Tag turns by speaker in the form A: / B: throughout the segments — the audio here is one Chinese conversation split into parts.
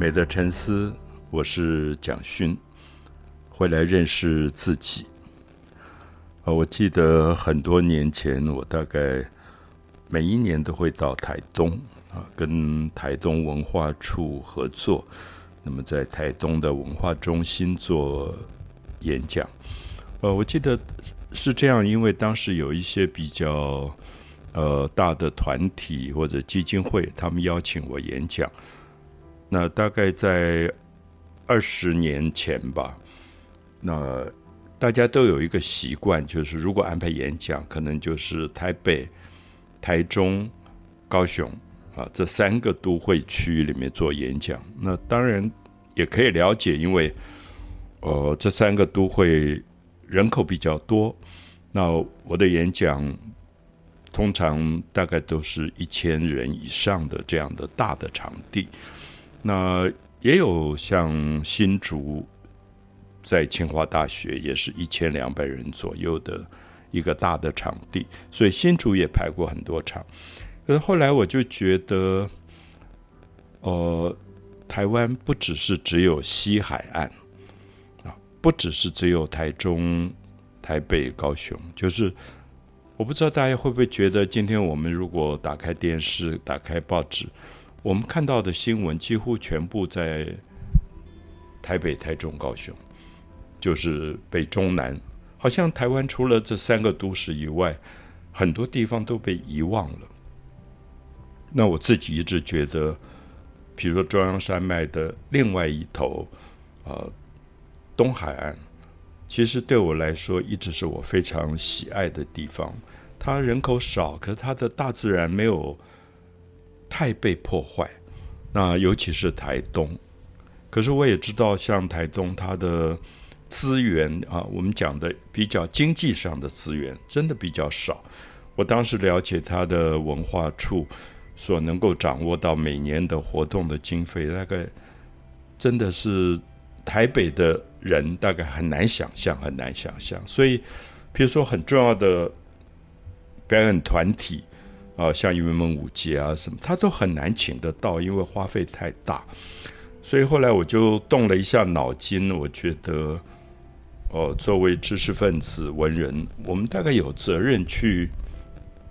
A: 美的沉思，我是蒋勋，回来认识自己。啊，我记得很多年前，我大概每一年都会到台东啊，跟台东文化处合作，那么在台东的文化中心做演讲。呃，我记得是这样，因为当时有一些比较呃大的团体或者基金会，他们邀请我演讲。那大概在二十年前吧，那大家都有一个习惯，就是如果安排演讲，可能就是台北、台中、高雄啊这三个都会区域里面做演讲。那当然也可以了解，因为呃这三个都会。人口比较多，那我的演讲通常大概都是一千人以上的这样的大的场地。那也有像新竹，在清华大学也是一千两百人左右的一个大的场地，所以新竹也排过很多场。可是后来我就觉得，呃，台湾不只是只有西海岸啊。不只是只有台中、台北、高雄，就是我不知道大家会不会觉得，今天我们如果打开电视、打开报纸，我们看到的新闻几乎全部在台北、台中、高雄，就是北中南，好像台湾除了这三个都市以外，很多地方都被遗忘了。那我自己一直觉得，比如说中央山脉的另外一头，呃。东海岸其实对我来说一直是我非常喜爱的地方。它人口少，可它的大自然没有太被破坏。那尤其是台东，可是我也知道，像台东它的资源啊，我们讲的比较经济上的资源真的比较少。我当时了解它的文化处所能够掌握到每年的活动的经费，大概真的是台北的。人大概很难想象，很难想象。所以，比如说很重要的表演团体啊，像云门舞节啊什么，他都很难请得到，因为花费太大。所以后来我就动了一下脑筋，我觉得，哦，作为知识分子、文人，我们大概有责任去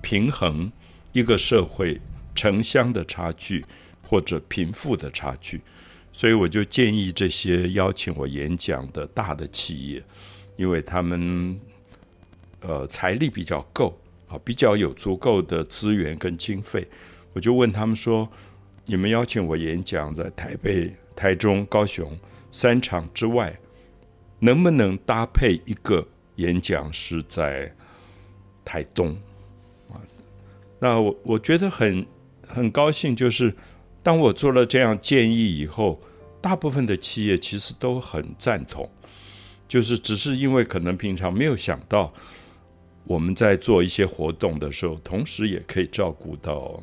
A: 平衡一个社会城乡的差距或者贫富的差距。所以我就建议这些邀请我演讲的大的企业，因为他们呃财力比较够啊，比较有足够的资源跟经费，我就问他们说：你们邀请我演讲在台北、台中、高雄三场之外，能不能搭配一个演讲是在台东啊？那我我觉得很很高兴，就是。当我做了这样建议以后，大部分的企业其实都很赞同，就是只是因为可能平常没有想到，我们在做一些活动的时候，同时也可以照顾到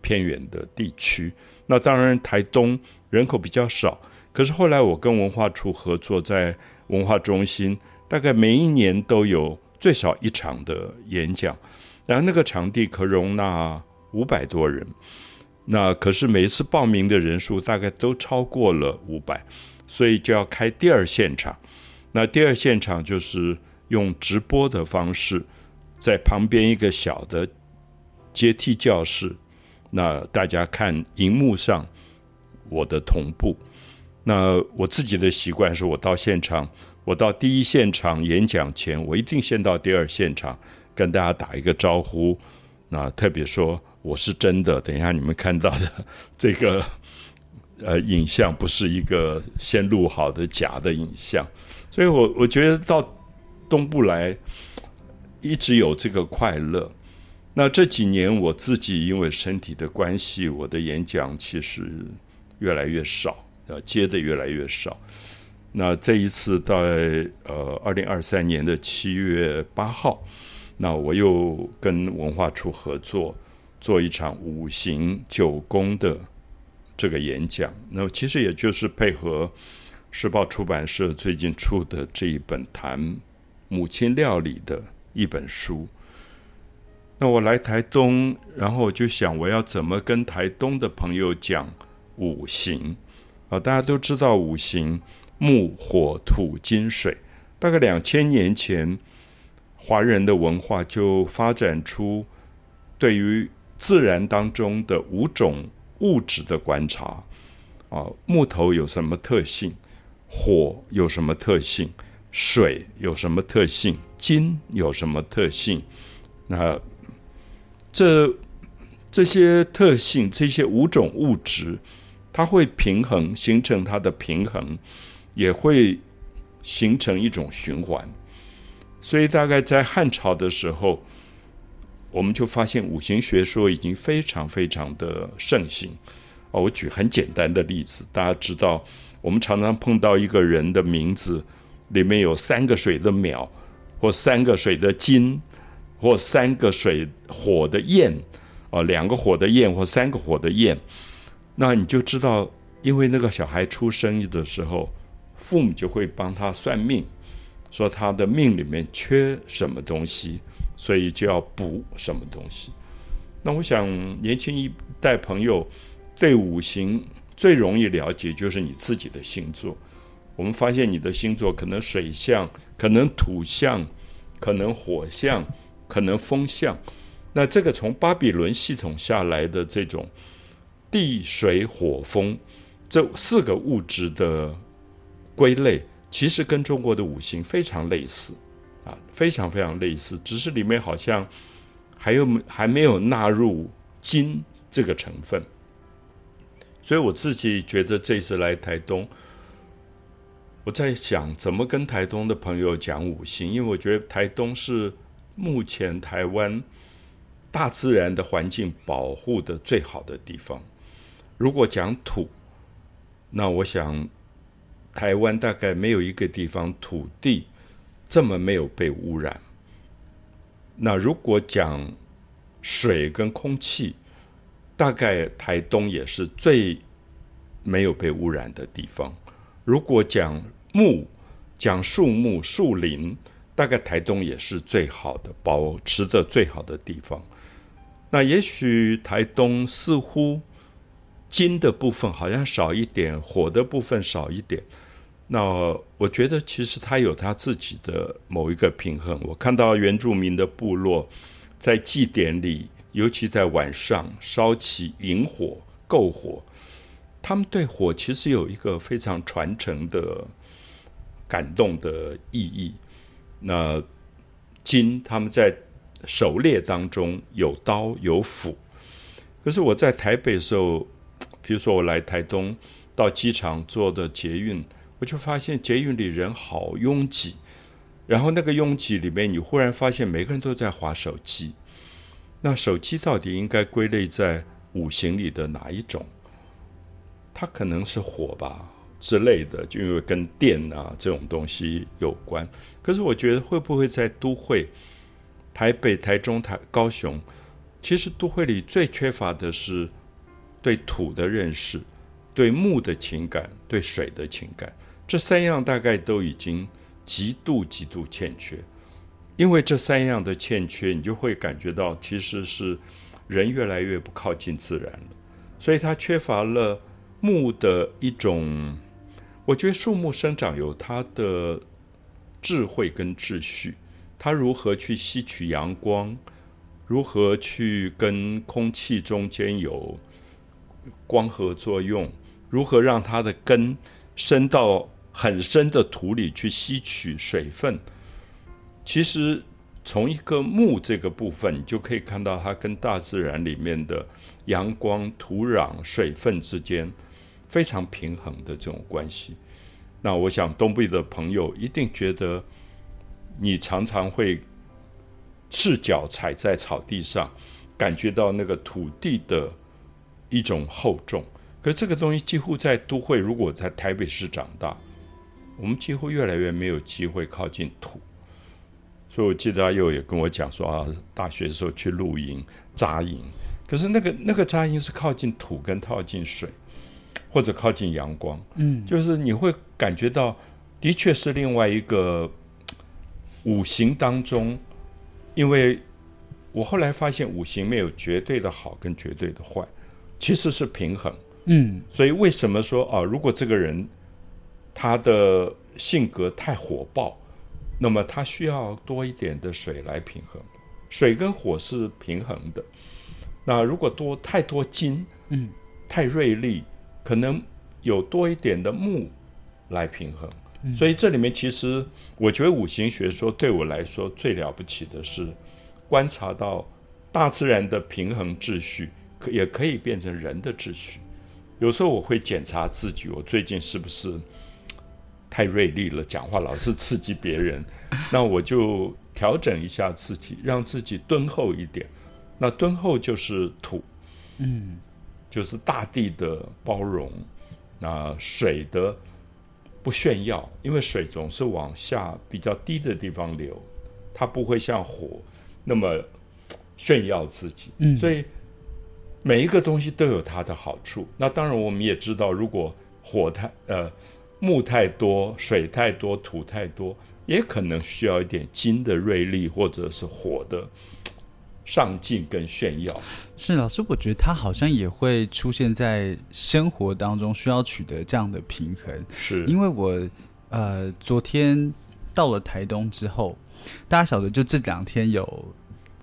A: 偏远的地区。那当然，台东人口比较少，可是后来我跟文化处合作，在文化中心，大概每一年都有最少一场的演讲，然后那个场地可容纳五百多人。那可是每一次报名的人数大概都超过了五百，所以就要开第二现场。那第二现场就是用直播的方式，在旁边一个小的阶梯教室，那大家看荧幕上我的同步。那我自己的习惯是我到现场，我到第一现场演讲前，我一定先到第二现场跟大家打一个招呼。那特别说。我是真的，等一下你们看到的这个 呃影像，不是一个先录好的假的影像，所以我我觉得到东部来一直有这个快乐。那这几年我自己因为身体的关系，我的演讲其实越来越少，呃，接的越来越少。那这一次在呃二零二三年的七月八号，那我又跟文化处合作。做一场五行九宫的这个演讲，那其实也就是配合时报出版社最近出的这一本谈母亲料理的一本书。那我来台东，然后我就想我要怎么跟台东的朋友讲五行啊，大家都知道五行木、火、土、金、水。大概两千年前，华人的文化就发展出对于自然当中的五种物质的观察。啊，木头有什么特性？火有什么特性？水有什么特性？金有什么特性？那这这些特性，这些五种物质。它会平衡，形成它的平衡，也会形成一种循环。所以，大概在汉朝的时候，我们就发现五行学说已经非常非常的盛行。哦，我举很简单的例子，大家知道，我们常常碰到一个人的名字里面有三个水的淼，或三个水的金，或三个水火的焰，哦，两个火的焰，或三个火的焰。那你就知道，因为那个小孩出生的时候，父母就会帮他算命，说他的命里面缺什么东西，所以就要补什么东西。那我想，年轻一代朋友对五行最容易了解就是你自己的星座。我们发现你的星座可能水象，可能土象，可能火象，可能风象。那这个从巴比伦系统下来的这种。地水火风这四个物质的归类，其实跟中国的五行非常类似啊，非常非常类似，只是里面好像还有还没有纳入金这个成分。所以我自己觉得这次来台东，我在想怎么跟台东的朋友讲五行，因为我觉得台东是目前台湾大自然的环境保护的最好的地方。如果讲土，那我想台湾大概没有一个地方土地这么没有被污染。那如果讲水跟空气，大概台东也是最没有被污染的地方。如果讲木，讲树木、树林，大概台东也是最好的、保持的最好的地方。那也许台东似乎。金的部分好像少一点，火的部分少一点。那我觉得其实它有它自己的某一个平衡。我看到原住民的部落在祭典里，尤其在晚上烧起引火、篝火，他们对火其实有一个非常传承的感动的意义。那金他们在狩猎当中有刀有斧，可是我在台北的时候。比如说我来台东，到机场坐的捷运，我就发现捷运里人好拥挤，然后那个拥挤里面，你忽然发现每个人都在划手机。那手机到底应该归类在五行里的哪一种？它可能是火吧之类的，就因为跟电啊这种东西有关。可是我觉得会不会在都会，台北、台中、台高雄，其实都会里最缺乏的是。对土的认识，对木的情感，对水的情感，这三样大概都已经极度极度欠缺。因为这三样的欠缺，你就会感觉到其实是人越来越不靠近自然了。所以它缺乏了木的一种，我觉得树木生长有它的智慧跟秩序，它如何去吸取阳光，如何去跟空气中间有。光合作用如何让它的根深到很深的土里去吸取水分？其实从一个木这个部分，你就可以看到它跟大自然里面的阳光、土壤、水分之间非常平衡的这种关系。那我想东北的朋友一定觉得，你常常会赤脚踩在草地上，感觉到那个土地的。一种厚重，可这个东西几乎在都会，如果在台北市长大，我们几乎越来越没有机会靠近土。所以我记得阿佑也跟我讲说啊，大学的时候去露营扎营，可是那个那个扎营是靠近土跟靠近水，或者靠近阳光，嗯，就是你会感觉到，的确是另外一个五行当中，因为我后来发现五行没有绝对的好跟绝对的坏。其实是平衡，嗯，所以为什么说啊，如果这个人他的性格太火爆，那么他需要多一点的水来平衡。水跟火是平衡的。那如果多太多金，嗯，太锐利，可能有多一点的木来平衡。所以这里面其实，我觉得五行学说对我来说最了不起的是，观察到大自然的平衡秩序，可也可以变成人的秩序。有时候我会检查自己，我最近是不是太锐利了，讲话老是刺激别人，那我就调整一下自己，让自己敦厚一点。那敦厚就是土，嗯，就是大地的包容，那水的。不炫耀，因为水总是往下比较低的地方流，它不会像火那么炫耀自己。嗯，所以每一个东西都有它的好处。那当然，我们也知道，如果火太呃木太多，水太多，土太多，也可能需要一点金的锐利，或者是火的。上进跟炫耀
B: 是老师，我觉得他好像也会出现在生活当中，需要取得这样的平衡。
A: 是
B: 因为我呃，昨天到了台东之后，大家晓得，就这两天有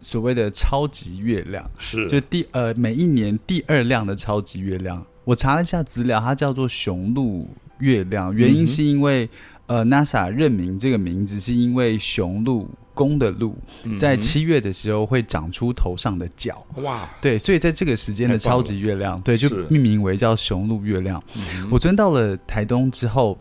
B: 所谓的超级月亮，
A: 是
B: 就第呃每一年第二亮的超级月亮。我查了一下资料，它叫做雄鹿月亮，原因是因为呃 NASA 任命这个名字是因为雄鹿。公的鹿在七月的时候会长出头上的角，哇！对，所以在这个时间的超级月亮，对，就命名为叫雄鹿月亮。我昨天到了台东之后，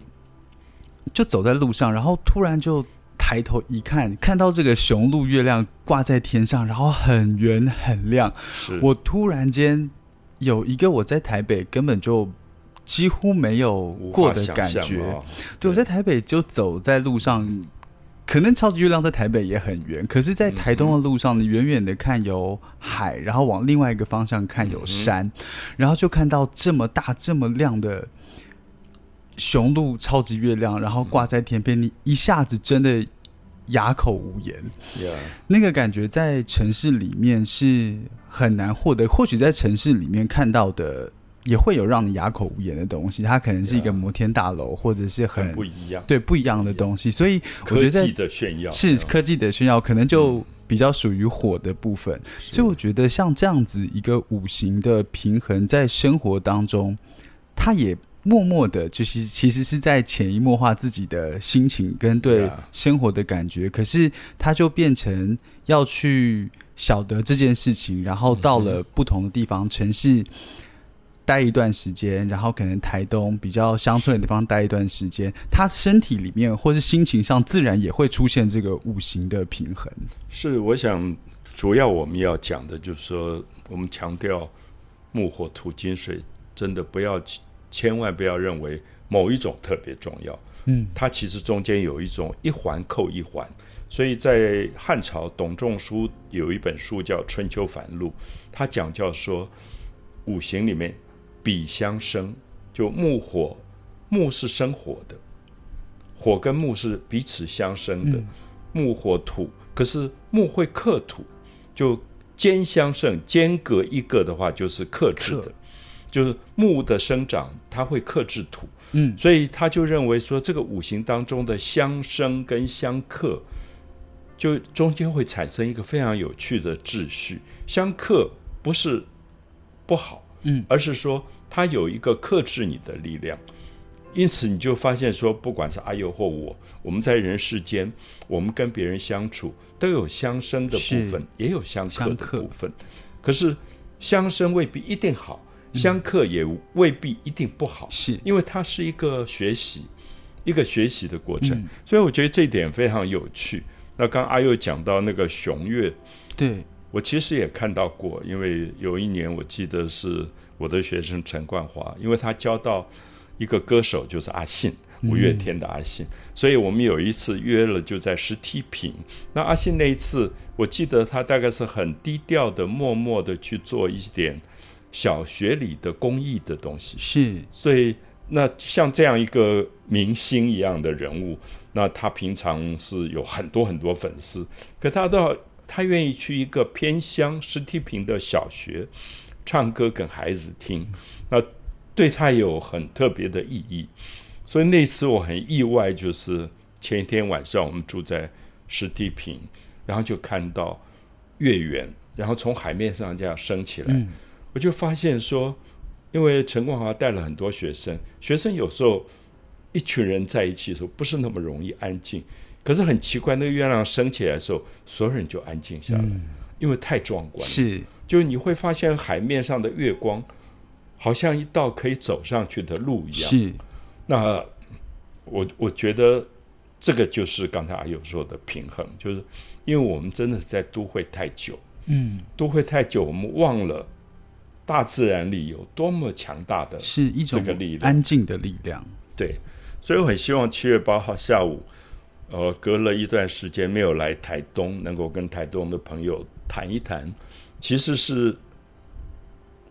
B: 就走在路上，然后突然就抬头一看，看到这个雄鹿月亮挂在天上，然后很圆很亮。我突然间有一个我在台北根本就几乎没有过的感觉。对，我在台北就走在路上。可能超级月亮在台北也很圆，可是，在台东的路上，你远远的看有海，然后往另外一个方向看有山，然后就看到这么大、这么亮的雄鹿超级月亮，然后挂在天边，你一下子真的哑口无言。那个感觉在城市里面是很难获得，或许在城市里面看到的。也会有让你哑口无言的东西，它可能是一个摩天大楼，或者是很
A: 不一样，
B: 对不一样的东西。所以我觉得
A: 科技的炫耀
B: 是科技的炫耀，可能就比较属于火的部分。所以我觉得像这样子一个五行的平衡，在生活当中，它也默默的，就是其实是在潜移默化自己的心情跟对生活的感觉。可是它就变成要去晓得这件事情，然后到了不同的地方城市。待一段时间，然后可能台东比较乡村的地方待一段时间，他身体里面或是心情上，自然也会出现这个五行的平衡。
A: 是，我想主要我们要讲的就是说，我们强调木火土金水，真的不要千万不要认为某一种特别重要。嗯，它其实中间有一种一环扣一环，所以在汉朝董仲舒有一本书叫《春秋繁露》，他讲叫说五行里面。比相生，就木火，木是生火的，火跟木是彼此相生的，木火土，可是木会克土，就兼相生，间隔一个的话就是克制的，就是木的生长它会克制土，嗯，所以他就认为说这个五行当中的相生跟相克，就中间会产生一个非常有趣的秩序，相克不是不好，嗯，而是说。它有一个克制你的力量，因此你就发现说，不管是阿佑或我，我们在人世间，我们跟别人相处都有相生的部分，也有相克的部分。可是相生未必一定好，相克也未必一定不好，
B: 是
A: 因为它是一个学习，一个学习的过程。所以我觉得这一点非常有趣。那刚阿佑讲到那个雄月，
B: 对
A: 我其实也看到过，因为有一年我记得是。我的学生陈冠华，因为他教到一个歌手，就是阿信，五月天的阿信，所以我们有一次约了，就在石梯坪。那阿信那一次，我记得他大概是很低调的、默默的去做一点小学里的公益的东西。
B: 是，
A: 所以那像这样一个明星一样的人物，那他平常是有很多很多粉丝，可他到他愿意去一个偏乡石梯坪的小学。唱歌给孩子听，那对他有很特别的意义。所以那次我很意外，就是前一天晚上我们住在石梯坪，然后就看到月圆，然后从海面上这样升起来，我就发现说，因为陈光华带了很多学生，学生有时候一群人在一起的时候不是那么容易安静，可是很奇怪，那个月亮升起来的时候，所有人就安静下来，因为太壮观了。
B: 是，
A: 就你会发现海面上的月光，好像一道可以走上去的路一样。
B: 是。
A: 那我我觉得这个就是刚才阿友说的平衡，就是因为我们真的在都会太久，
B: 嗯，
A: 都会太久，我们忘了大自然里有多么强大的
B: 是一种
A: 这个力量
B: 安静的力量。
A: 对，所以我很希望七月八号下午，呃，隔了一段时间没有来台东，能够跟台东的朋友谈一谈，其实是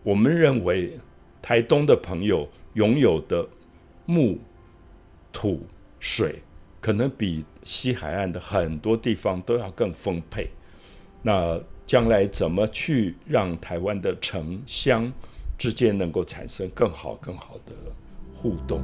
A: 我们认为台东的朋友拥有的。木、土、水，可能比西海岸的很多地方都要更丰沛。那将来怎么去让台湾的城乡之间能够产生更好、更好的互动？